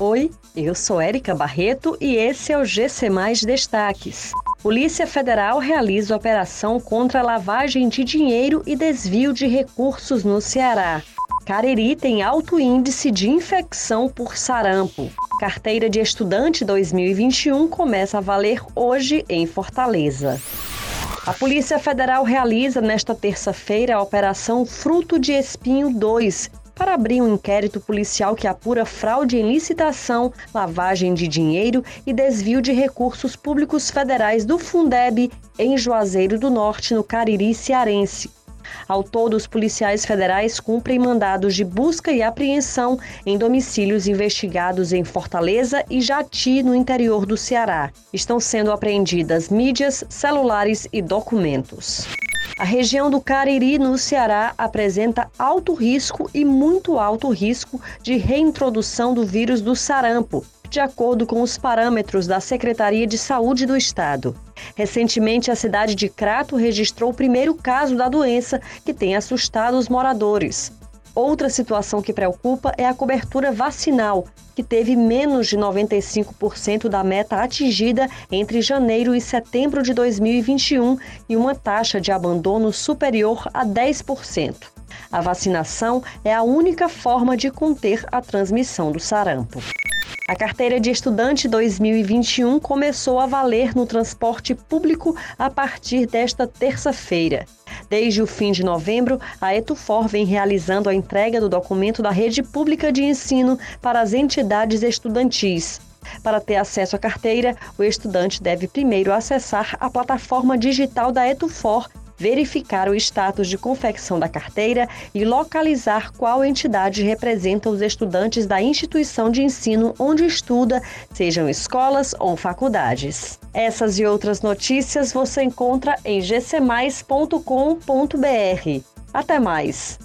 Oi, eu sou Érica Barreto e esse é o GC Mais Destaques. Polícia Federal realiza operação contra lavagem de dinheiro e desvio de recursos no Ceará. Cariri tem alto índice de infecção por sarampo. Carteira de Estudante 2021 começa a valer hoje em Fortaleza. A Polícia Federal realiza nesta terça-feira a Operação Fruto de Espinho 2, para abrir um inquérito policial que apura fraude em licitação, lavagem de dinheiro e desvio de recursos públicos federais do Fundeb em Juazeiro do Norte, no Cariri cearense. Ao todo, os policiais federais cumprem mandados de busca e apreensão em domicílios investigados em Fortaleza e Jati, no interior do Ceará. Estão sendo apreendidas mídias, celulares e documentos. A região do Cariri, no Ceará, apresenta alto risco e muito alto risco de reintrodução do vírus do sarampo, de acordo com os parâmetros da Secretaria de Saúde do Estado. Recentemente, a cidade de Crato registrou o primeiro caso da doença que tem assustado os moradores. Outra situação que preocupa é a cobertura vacinal, que teve menos de 95% da meta atingida entre janeiro e setembro de 2021 e uma taxa de abandono superior a 10%. A vacinação é a única forma de conter a transmissão do sarampo. A carteira de estudante 2021 começou a valer no transporte público a partir desta terça-feira. Desde o fim de novembro, a Etufor vem realizando a entrega do documento da rede pública de ensino para as entidades estudantis. Para ter acesso à carteira, o estudante deve primeiro acessar a plataforma digital da Etufor verificar o status de confecção da carteira e localizar qual entidade representa os estudantes da instituição de ensino onde estuda, sejam escolas ou faculdades. Essas e outras notícias você encontra em gcmais.com.br. Até mais!